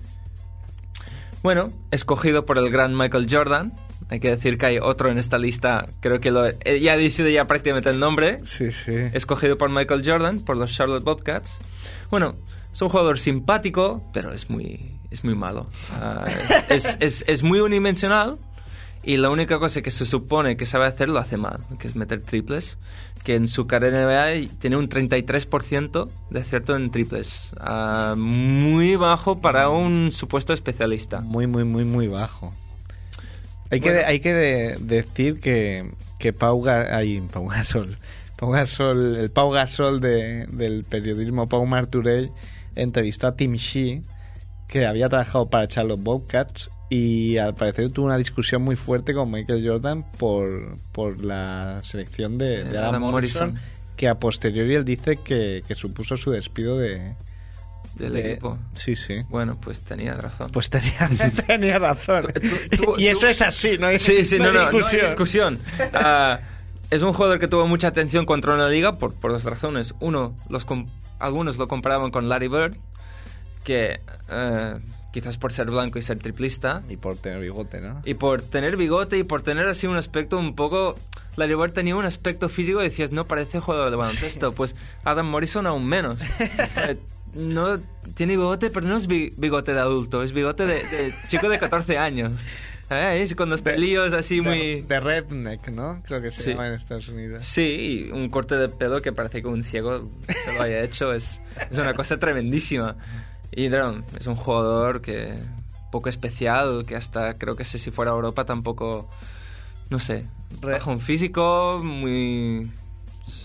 Bueno, escogido por el gran Michael Jordan. Hay que decir que hay otro en esta lista, creo que lo eh, ya he decidido ya prácticamente el nombre. Sí, sí. Escogido por Michael Jordan, por los Charlotte Bobcats. Bueno, es un jugador simpático, pero es muy, es muy malo. Ah, es, es- es muy unidimensional y la única cosa que se supone que sabe hacer lo hace mal, que es meter triples. Que en su carrera en NBA tiene un 33% de acierto en triples. Ah, muy bajo para un supuesto especialista. Muy, muy, muy, muy bajo. Hay Bueno. que, hay que de- decir que, que Pau, Ga- ay, Pau Gasol, Pau Gasol, el Pau Gasol de- del periodismo Pau Marturell entrevistó a Tim Shee, que había trabajado para Charlotte Bobcats y al parecer tuvo una discusión muy fuerte con Michael Jordan por, por la selección de, de Adam, Adam Morrison, Morrison. que a posteriori él dice que, que supuso su despido de... Del de- equipo. Sí, sí. Bueno, pues tenía razón. Pues tenía, tenía razón. Tú- tú- tú- y eso tú- es así, ¿no? hay- Sí, sí, no, no, no hay discusión. discusión. Ah, es un jugador que tuvo mucha atención contra una liga por, por dos razones. Uno, los algunos lo comparaban con Larry Bird, que eh, quizás por ser blanco y ser triplista, Y por tener bigote, ¿no? y por tener bigote y por tener así un aspecto un poco... Larry Bird tenía un aspecto físico y decías, no parece jugador de baloncesto. Pues Adam Morrison aún menos. Eh, no tiene bigote, pero no es bi- bigote de adulto, es bigote de, de chico de 14 años. Eh, Es con los pelillos así muy... De, de redneck, ¿no? Creo que se Sí. llama en Estados Unidos. Sí, y un corte de pelo que parece que un ciego se lo haya hecho. Es, es una cosa tremendísima. Y no, es un jugador que poco especial, que hasta creo que sé si fuera a Europa tampoco, no sé, bajo un físico muy...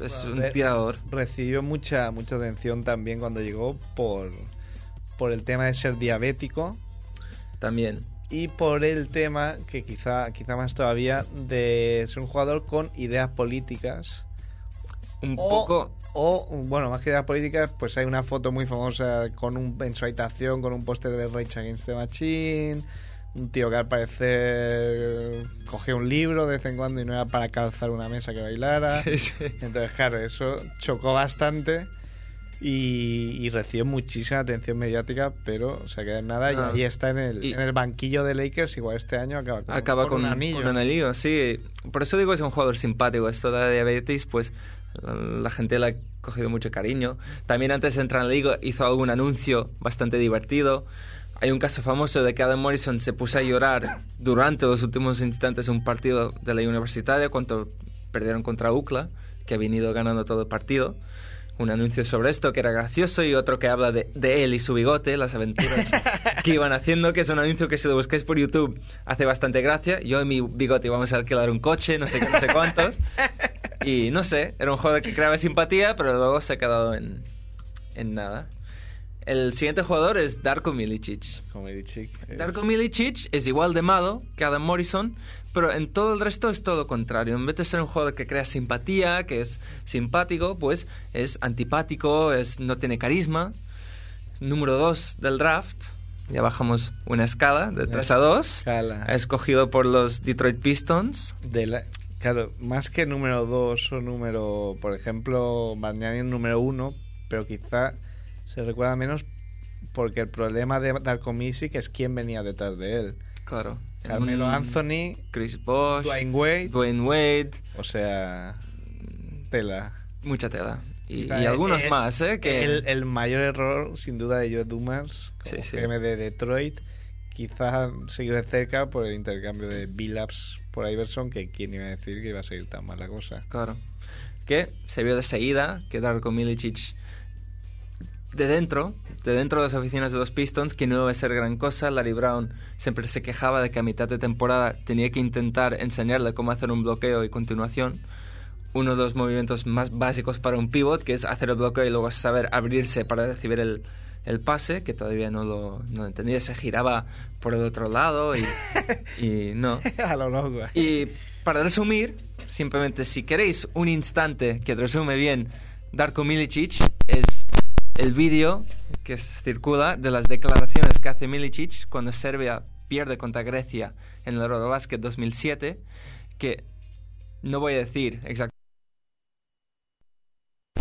Es Bueno, un tirador. Recibió mucha, mucha atención también cuando llegó por, por el tema de ser diabético También. y por el tema, que quizá, quizá más todavía, de ser un jugador con ideas políticas. Un O- poco... O, bueno, más que ideas políticas, pues hay una foto muy famosa con un, en su habitación con un póster de Rage Against the Machine. Un tío que al parecer cogía un libro de vez en cuando y no era para calzar una mesa que bailara. Sí, sí. Entonces, claro, eso chocó bastante y, y recibió muchísima atención mediática, pero se queda en nada y Ah. ahí está en el, Y- en el banquillo de Lakers. Igual este año acaba con, Acaba con, un anillo. con un anillo, sí. Por eso digo que es un jugador simpático. Esto de la diabetes, pues la, la gente le ha cogido mucho cariño. También antes de entrar en la liga hizo algún anuncio bastante divertido. Hay un caso famoso de que Adam Morrison se puso a llorar durante los últimos instantes de un partido de la universitaria cuando perdieron contra UCLA, que ha venido ganando todo el partido. Un anuncio sobre esto que era gracioso y otro que habla de, él y su bigote, las aventuras que iban haciendo, que es un anuncio que si lo buscáis por YouTube hace bastante gracia. Yo y mi bigote íbamos a alquilar un coche, no sé cuántos. Y no sé, era un juego que creaba simpatía, pero luego se ha quedado en nada. El siguiente jugador es Darko Milicic. Dicho, es- Darko Milicic es igual de malo que Adam Morrison, pero en todo el resto es todo contrario. En vez de ser un jugador que crea simpatía, que es simpático, pues es antipático, es, no tiene carisma. Número 2 del draft. Ya bajamos una escala de 3 a 2. Escala. Escogido por los Detroit Pistons. de la- claro, más que número 2 o número, por ejemplo, Bargnani número 1, pero quizá se recuerda menos porque el problema de Darko Milicic es quién venía detrás de él. Claro. Carmelo Mm, Anthony, Chris Bosh. Dwayne Wade, Dwayne Wade. o sea, tela. Mucha tela. Y, y Quizá algunos el- más, ¿eh? Que... El, el mayor error, sin duda, de Joe Dumas, como Sí, sí. GM de Detroit, quizás seguido de cerca por el intercambio de Billups por Iverson, que quién iba a decir que iba a seguir tan mal la cosa. Claro. Que se vio de seguida que Darko Milicic de dentro, de dentro de las oficinas de los Pistons, que no iba a ser gran cosa. Larry Brown siempre se quejaba de que a mitad de temporada tenía que intentar enseñarle cómo hacer un bloqueo y continuación. Uno de los movimientos más básicos para un pivot, que es hacer el bloqueo y luego saber abrirse para recibir el, el pase, que todavía no lo, no entendía. Se giraba por el otro lado y, y no. a lo loco. Y para resumir, simplemente si queréis un instante que resume bien Darko Milicic, es el vídeo que circula de las declaraciones que hace Milicic cuando Serbia pierde contra Grecia en el Eurobasket 2007, que no voy a decir exactamente.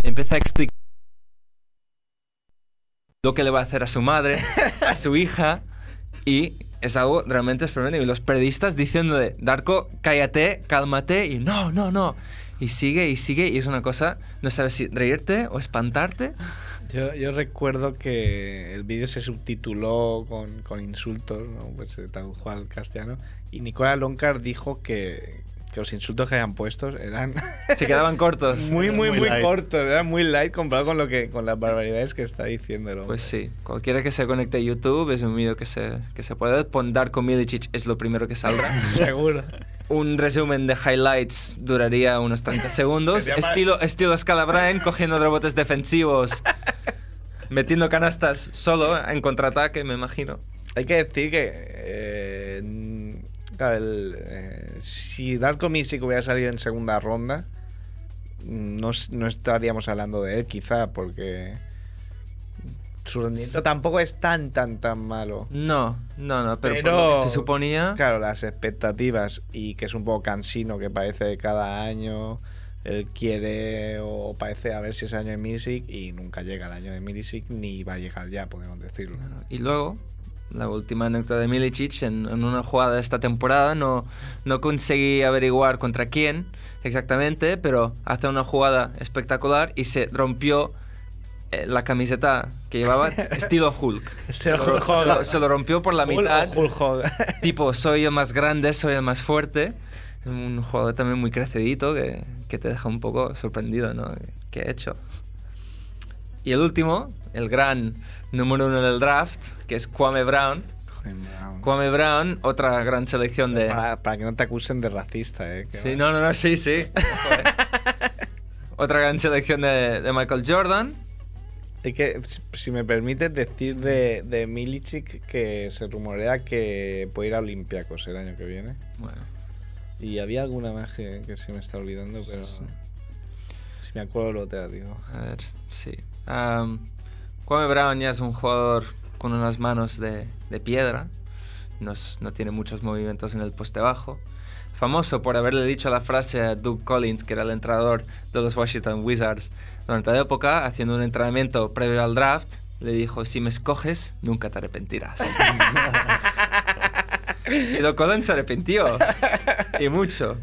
Empieza a explicar lo que le va a hacer a su madre, a su hija, y es algo realmente sorprendente. Y los periodistas diciéndole, Darko, cállate, cálmate, y no, no, no. Y sigue y sigue, y es una cosa, no sabes si reírte o espantarte. Yo, yo recuerdo que el vídeo se subtituló con, con insultos, ¿no? pues eh, tal cual castellano, y Nicola Loncar dijo que, que los insultos que habían puestos eran Se quedaban cortos. muy, muy, Muy muy, light. cortos, eran muy light comparado con lo que con las barbaridades que está diciendo. Pues sí, cualquiera que se conecte a YouTube es un vídeo que se, que se puede ver. Pon Darko Milicic, es lo primero que saldrá. Seguro. un resumen de highlights duraría unos 30 segundos. Estilo, estilo Scala Bryan, cogiendo rebotes defensivos, metiendo canastas solo en contraataque, me imagino. Hay que decir que eh, claro, el, eh, si Darko Milicic hubiera salido en segunda ronda, no, s- no estaríamos hablando de él, quizá, porque su rendimiento tampoco es tan, tan, tan malo. No, no, no, pero, por Pero, lo que se suponía. Claro, las expectativas y que es un poco cansino, que parece cada año él quiere o parece a ver si es el año de Milicic y nunca llega el año de Milicic ni va a llegar ya, podemos decirlo. Y luego, la última anécdota de Milicic, en, en una jugada de esta temporada, no, no conseguí averiguar contra quién exactamente, pero hace una jugada espectacular y se rompió la camiseta que llevaba estilo Hulk. Estilo se, lo, Hulk se lo- se lo rompió por la Hulk mitad. o Hulk. Tipo, soy el más grande, soy el más fuerte. Un jugador también muy crecidito que, que te deja un poco sorprendido, ¿no? ¿Qué he hecho? Y el último, el gran número uno del draft, que es Kwame Brown. Kwame Brown, otra gran selección de... para, para que no te acusen de racista, ¿eh? que Sí, va. no, no, no, sí, sí. Eh. Otra gran selección de, de Michael Jordan. Hay que, si- me permites decir de, de Milicic que se rumorea que puede ir a Olympiacos el año que viene. Bueno, Y había alguna más que, que se me está olvidando, pero si me acuerdo lo te digo. a ver, sí. Um, Kwame Brown ya es un jugador con unas manos de, de piedra. no, es- no tiene muchos movimientos en el poste bajo. Famoso por haberle dicho la frase a Doug Collins, que era el entrenador de los Washington Wizards durante la época, haciendo un entrenamiento previo al draft, le dijo, si me escoges, nunca te arrepentirás. y Doug Collins se arrepintió, y mucho.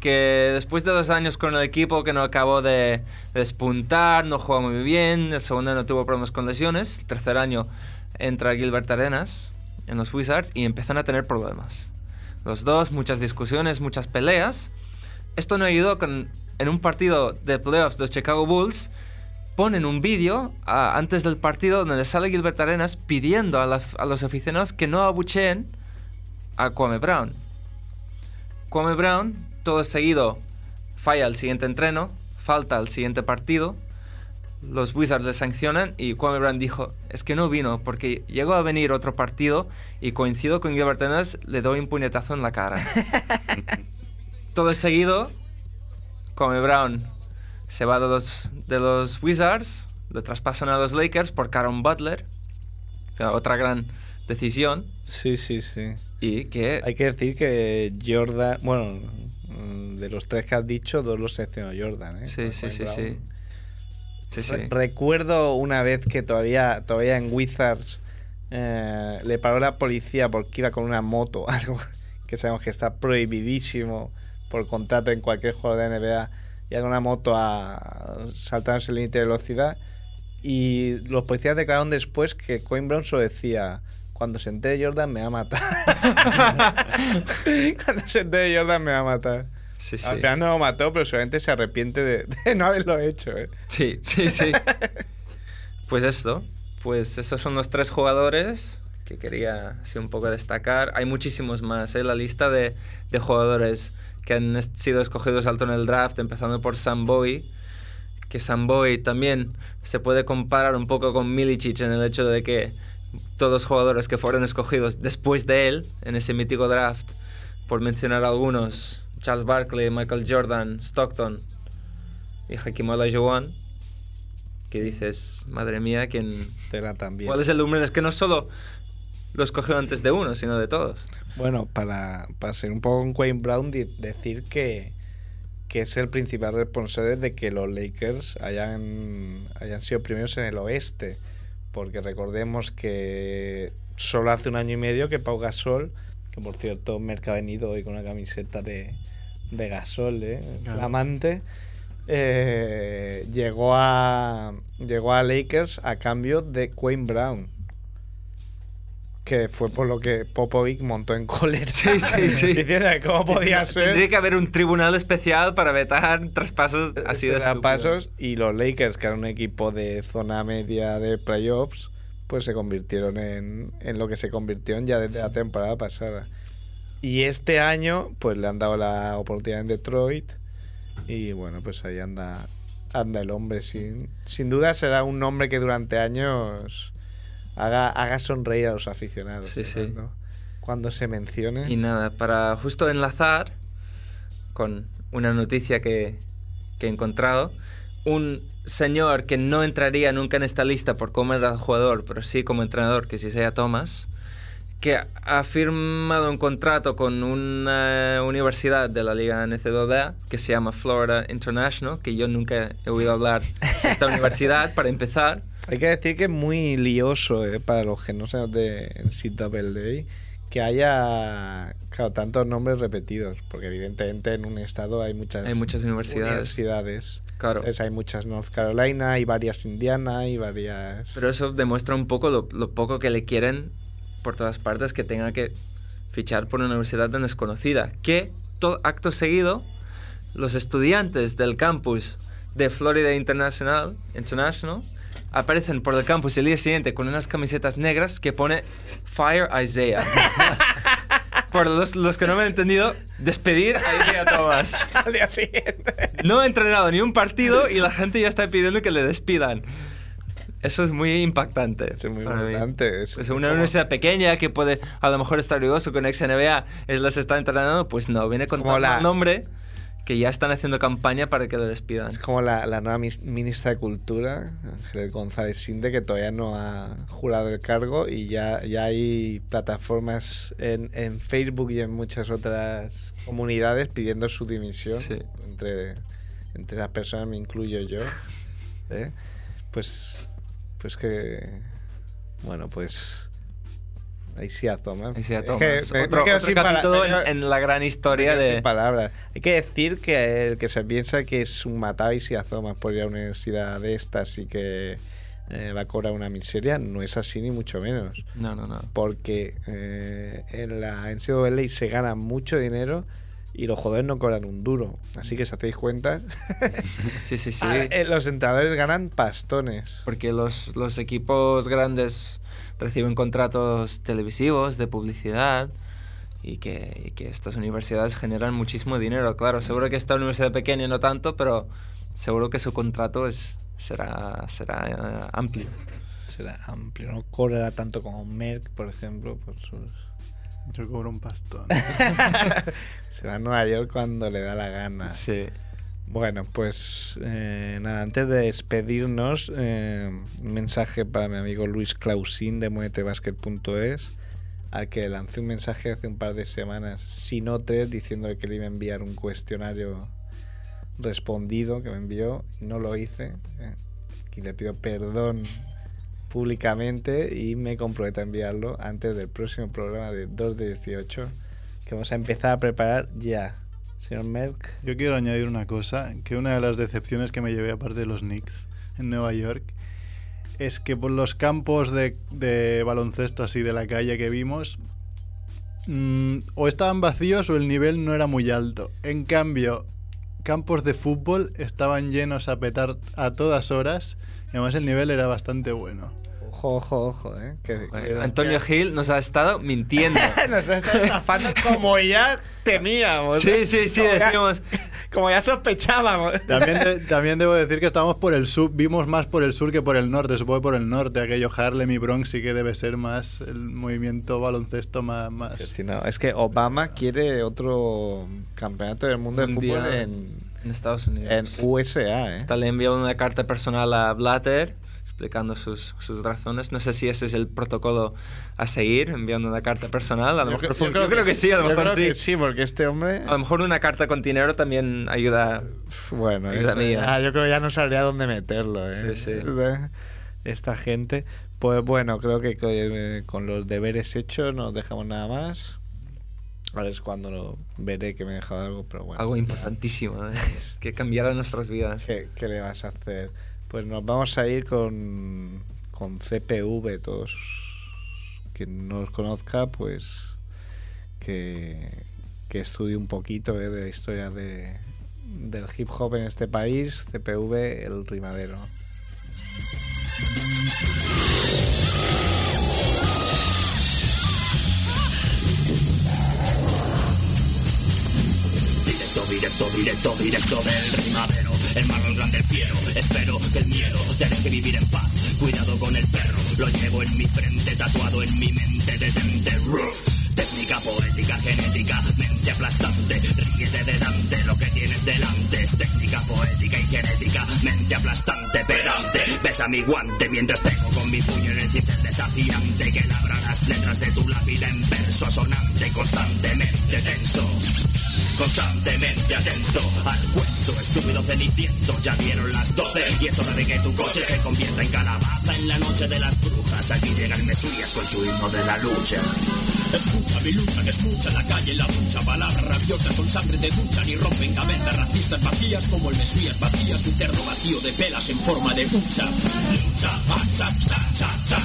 Que después de dos años con el equipo que no acabó de, de despuntar, no jugó muy bien, el segundo año tuvo problemas con lesiones, el tercer año entra Gilbert Arenas en los Wizards y empiezan a tener problemas. Los dos, muchas discusiones, muchas peleas. Esto no ayudó con, en un partido de playoffs los Chicago Bulls, ponen un vídeo ah, antes del partido donde sale Gilbert Arenas pidiendo a, los aficionados que no abucheen a Kwame Brown. Kwame Brown, todo seguido, falla el siguiente entreno, falta el siguiente partido. Los Wizards le sancionan y Kwame Brown dijo, es que no vino porque llegó a venir otro partido y coincido con Gilbert Arenas, le doy un puñetazo en la cara. todo el seguido, Kwame Brown se va de los, de los Wizards, le traspasan a los Lakers por Caron Butler, otra gran decisión, Sí, sí, sí. y que Hay que decir que Jordan, bueno, de los tres que has dicho, dos los seleccionó Jordan, ¿eh? Sí, sí, sí, sí. Sí, sí. Re- Recuerdo una vez que todavía, todavía en Wizards eh, le paró la policía porque iba con una moto, algo que sabemos que está prohibidísimo por contrato en cualquier juego de NBA, iba con una moto a saltándose el límite de velocidad y los policías declararon después que Coin Brown solo decía cuando se entere Jordan me va a matar. cuando se entere Jordan me va a matar. Sí, sí. Al final no lo mató, pero seguramente se arrepiente de, de no haberlo hecho. ¿eh? Sí, sí, sí. Pues esto, pues esos son los tres jugadores que quería así un poco destacar. Hay muchísimos más, ¿eh? La lista de, de jugadores que han sido escogidos alto en el draft, empezando por Sam Bowie, que Sam Bowie también se puede comparar un poco con Milicic en el hecho de que todos los jugadores que fueron escogidos después de él, en ese mítico draft, por mencionar algunos, Charles Barkley, Michael Jordan, Stockton y Hakim Olajuwon, que dices, madre mía, ¿quién, Tela también. ¿cuál es el número? Es que no solo lo escogió antes de uno, sino de todos. Bueno, para, para ser un poco con Wayne Brown, decir que, que es el principal responsable de que los Lakers hayan, hayan sido primeros en el oeste. Porque recordemos que solo hace un año y medio que Pau Gasol, que por cierto Merck ha venido hoy con una camiseta de, de Gasol, ¿eh? Claro. flamante, eh, llegó, a, llegó a Lakers a cambio de Wayne Brown que fue por lo que Popovic montó en cólera. Sí, sí, sí. Diciendo cómo podía ser. Tendría que haber un tribunal especial para vetar traspasos así de estúpidos. pasos y los Lakers, que eran un equipo de zona media de playoffs, pues se convirtieron en, en lo que se convirtieron ya desde la temporada pasada. Y este año, pues le han dado la oportunidad en Detroit y bueno, pues ahí anda anda el hombre. Sin, sin duda será un nombre que durante años haga, haga sonreír a los aficionados. Sí, sí. Cuando, se mencione. Y nada, para justo enlazar con una noticia que, que he encontrado, un señor que no entraría nunca en esta lista por cómo era jugador, pero sí como entrenador, que sí sea Thomas, que ha firmado un contrato con una universidad de la Liga NCAA que se llama Florida International, que yo nunca he oído hablar de esta universidad, para empezar. Hay que decir que es muy lioso eh, para los que no sean de NCAA que haya claro, tantos nombres repetidos, porque evidentemente en un estado hay muchas, Hay muchas universidades. universidades. Claro. Entonces hay muchas North Carolina, hay varias Indiana, hay varias... Pero eso demuestra un poco lo, lo poco que le quieren por todas partes que tenga que fichar por una universidad tan desconocida. Que, to- acto seguido, los estudiantes del campus de Florida International, International aparecen por el campus el día siguiente con unas camisetas negras que pone Fire Isaiah. por los, los que no me han entendido, despedir a Isaiah Thomas. al día siguiente. No ha entrenado ni un partido y la gente ya está pidiendo que le despidan. Eso es muy impactante. Es muy importante. Es Pues una como- universidad pequeña que puede a lo mejor estar orgulloso con ex NBA, él las está entrenando, pues no, viene con mal nombre que ya están haciendo campaña para que le despidan. Es como la, la nueva ministra de Cultura, Ángel González Sinde, que todavía no ha jurado el cargo y ya, ya hay plataformas en, en Facebook y en muchas otras comunidades pidiendo su dimisión. Sí. Entre, entre las personas me incluyo yo. ¿eh? Pues, pues que... Bueno, pues... Ahí sí a Thomas. Ahí sí a Es Thomas. que me- me otro quedo otro capítulo me en, en la gran historia me de... sin palabras. Hay que decir que el que se piensa que es un matáis y azomas por ir a una universidad de estas y que eh, va a cobrar una miseria, no es así ni mucho menos. No, no, no. Porque eh, en la NCAA se gana mucho dinero y los jugadores no cobran un duro. Así que si hacéis cuentas, Sí, sí, sí. ah, eh, los entrenadores ganan pastones. Porque los, los equipos grandes reciben contratos televisivos de publicidad y que, y que estas universidades generan muchísimo dinero. Claro, seguro que esta universidad pequeña no tanto, pero seguro que su contrato es, será, será eh, amplio. Será amplio, no cobrará tanto como Merck, por ejemplo, por sus... Yo cobro un pastón. Se va a Nueva York cuando le da la gana. Sí. Bueno, pues eh, nada, antes de despedirnos, eh, un mensaje para mi amigo Luis Clausín de muetebasket.es, al que lancé un mensaje hace un par de semanas, si no tres, diciéndole que le iba a enviar un cuestionario respondido que me envió, no lo hice, eh, y le pido perdón públicamente y me comprometo a enviarlo antes del próximo programa de 2 de 18, que vamos a empezar a preparar ya. Señor Merck. Yo quiero añadir una cosa, que una de las decepciones que me llevé aparte de los Knicks en Nueva York es que por los campos de, baloncesto así de la calle que vimos mm, o estaban vacíos o el nivel no era muy alto. En cambio, campos de fútbol estaban llenos a petar a todas horas y además el nivel era bastante bueno. Ojo, ojo, ojo, ¿eh? Que, Bueno, que- Antonio Gil nos ha estado mintiendo. Nos está estafando como ya temíamos. Sí, ¿eh? sí, sí, Como ya- decíamos. Como ya sospechábamos. También, de- también debo decir que estábamos por el sur, vimos más por el sur que por el norte, supongo que por el norte, aquello Harlem y Bronx sí que debe ser más el movimiento baloncesto más... más... Que si no, es que Obama quiere otro campeonato del mundo de fútbol en, en Estados en Unidos. USA, ¿eh? Hasta le envió una carta personal a Blatter explicando sus, sus razones. No sé si ese es el protocolo a seguir, enviando una carta personal. A lo Yo mejor creo- fue- yo yo creo creo que sí, a lo yo mejor creo sí. que sí, porque este hombre... A lo mejor una carta con dinero también ayuda. Bueno, Ayuda eso mía. ya- yo creo que ya no sabría dónde meterlo, ¿eh? Sí, sí. Esta gente. Pues bueno, creo que eh, con los deberes hechos no dejamos nada más. Ahora es cuando lo veré que me he dejado algo, pero bueno. Algo importantísimo, ¿eh? que cambiará nuestras vidas. ¿Qué, qué le vas a hacer? Pues nos vamos a ir con, con CPV, todos quien no os conozca, pues que, que estudie un poquito eh, de la historia de, del hip hop en este país, CPV, el rimadero. Directo, directo, directo, directo del rimadero El más grande fiero Espero que el miedo te deje vivir en paz. Cuidado con el perro Lo llevo en mi frente Tatuado en mi mente Detente Roof Técnica poética, genética, mente aplastante Ríete de Dante, lo que tienes delante Es técnica poética y genética Mente aplastante, pedante Besa mi guante mientras pego con mi puño en el cincel desafiante Que labra las letras de tu lápida en verso asonante Constantemente tenso Constantemente atento al cuento estúpido ceniciento Ya dieron las 12 y es hora de que tu coche se convierta en calabaza En la noche de las brujas Aquí llegan Mesías con su himno de la lucha Escucha mi lucha, que escucha en la calle la lucha Palabras rabiosas con sangre de ducha Ni rompen cabezas racistas vacías Como el Mesías vacía su vacío de pelas en forma de hucha Lucha, hacha, cha, cha, cha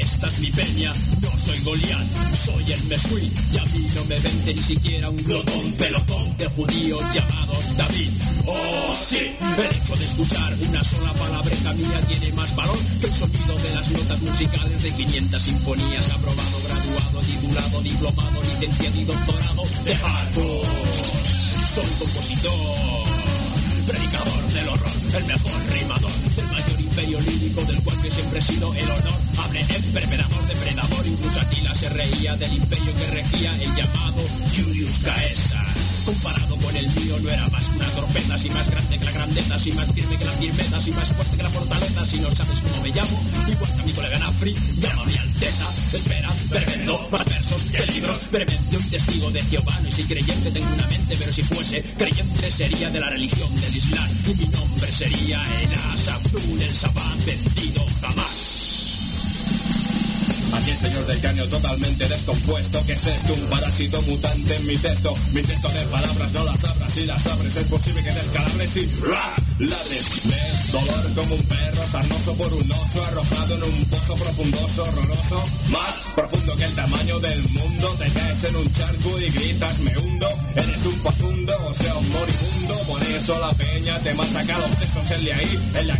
esta es mi peña, no soy Goliat, soy el Mesui y a mí no me vende ni siquiera un glotón, pelotón de judíos llamados David. Oh sí, el hecho de escuchar una sola palabreja mía tiene más valor que el sonido de las notas musicales de 500 sinfonías. Aprobado, graduado, diplomado, licenciado y doctorado de hardcore. Soy compositor predicador del horror, el mejor rimador del mayor imperio lírico del cual que siempre he sido el honor. Hablé en perpetrador, depredador, incluso Atila se reía del imperio que regía el llamado Julius Caesar. Comparado con el mío no era más que una torpeza, si más grande que la grandeza, si más firme que las firmezas, y más fuerte que la fortaleza, si no sabes cómo me llamo, igual que a mi colega Nafri, llámame Alteza. Espera, tremendo, más versos que libros, brevemente un testigo de Jehová, no soy creyente, tengo una mente, pero si fuese creyente sería de la religión del Islam, y mi nombre sería Elas Abdul el Sabán, vencido jamás. Aquí el señor del caño totalmente descompuesto Que es esto? Un parásito mutante en mi texto. Mi texto de palabras no las abras Si las abres es posible que descalabres y ladres. De dolor como un perro sarnoso por un oso Arrojado en un pozo profundoso, horroroso Más profundo que el tamaño del mundo. Te caes en un charco y gritas me hundo Eres un facundo, o sea un moribundo. Por eso la peña te machaca los sesos de ahí en la